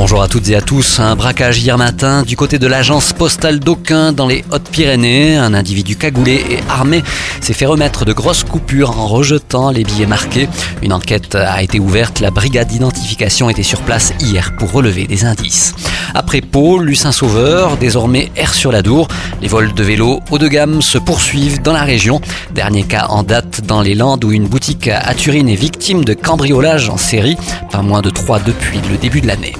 Bonjour à toutes et à tous. Un braquage hier matin du côté de l'agence postale d'Aucun dans les Hautes-Pyrénées. Un individu cagoulé et armé s'est fait remettre de grosses coupures en rejetant les billets marqués. Une enquête a été ouverte. La brigade d'identification était sur place hier pour relever des indices. Après Pau, Lucin Sauveur, désormais air sur la Dour. Les vols de vélos haut de gamme se poursuivent dans la région. Dernier cas en date dans les Landes où une boutique à Turin est victime de cambriolage en série, pas moins de trois depuis le début de l'année.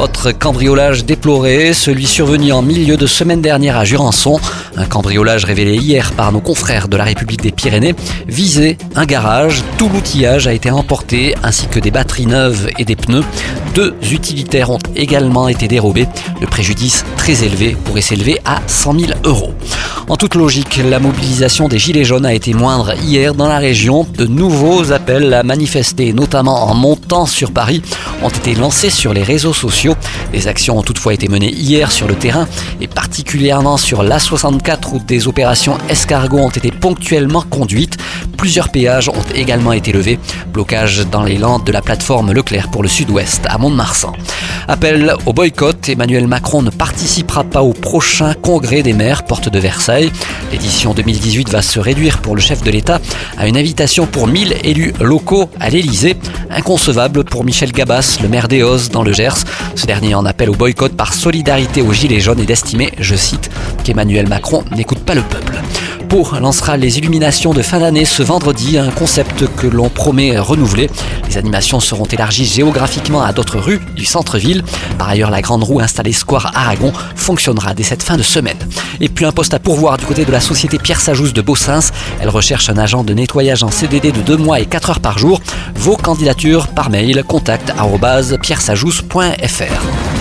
Autre cambriolage déploré, celui survenu en milieu de semaine dernière à Jurançon. Un cambriolage révélé hier par nos confrères de la République des Pyrénées visait un garage. Tout l'outillage a été emporté ainsi que des batteries neuves et des pneus. Deux utilitaires ont également été dérobés. Le préjudice très élevé pourrait s'élever à 100 000 euros. En toute logique, la mobilisation des Gilets jaunes a été moindre hier dans la région. De nouveaux appels à manifester, notamment en montant sur Paris, ont été lancés sur les réseaux sociaux. Les actions ont toutefois été menées hier sur le terrain et particulièrement sur l'A64 où des opérations escargots ont été ponctuellement conduites. Plusieurs péages ont également été levés. Blocage dans les Landes de la plateforme Leclerc pour le sud-ouest à Mont-de-Marsan. Appel au boycott, Emmanuel Macron ne participera pas au prochain congrès des maires porte de Versailles. L'édition 2018 va se réduire pour le chef de l'État à une invitation pour 1000 élus locaux à l'Élysée. Inconcevable pour Michel Gabas, le maire d'Eos dans le Gers. Ce dernier en appelle au boycott par solidarité aux Gilets jaunes et d'estimer, je cite, qu'Emmanuel Macron n'écoute pas le peuple. Lancera les illuminations de fin d'année ce vendredi, un concept que l'on promet renouveler. Les animations seront élargies géographiquement à d'autres rues du centre-ville. Par ailleurs, la grande roue installée Square Aragon fonctionnera dès cette fin de semaine. Et puis un poste à pourvoir du côté de la société Pierre Sajous de Beaussins. Elle recherche un agent de nettoyage en CDD de 2 mois et 4 heures par jour. Vos candidatures par mail contact pierresajous.fr.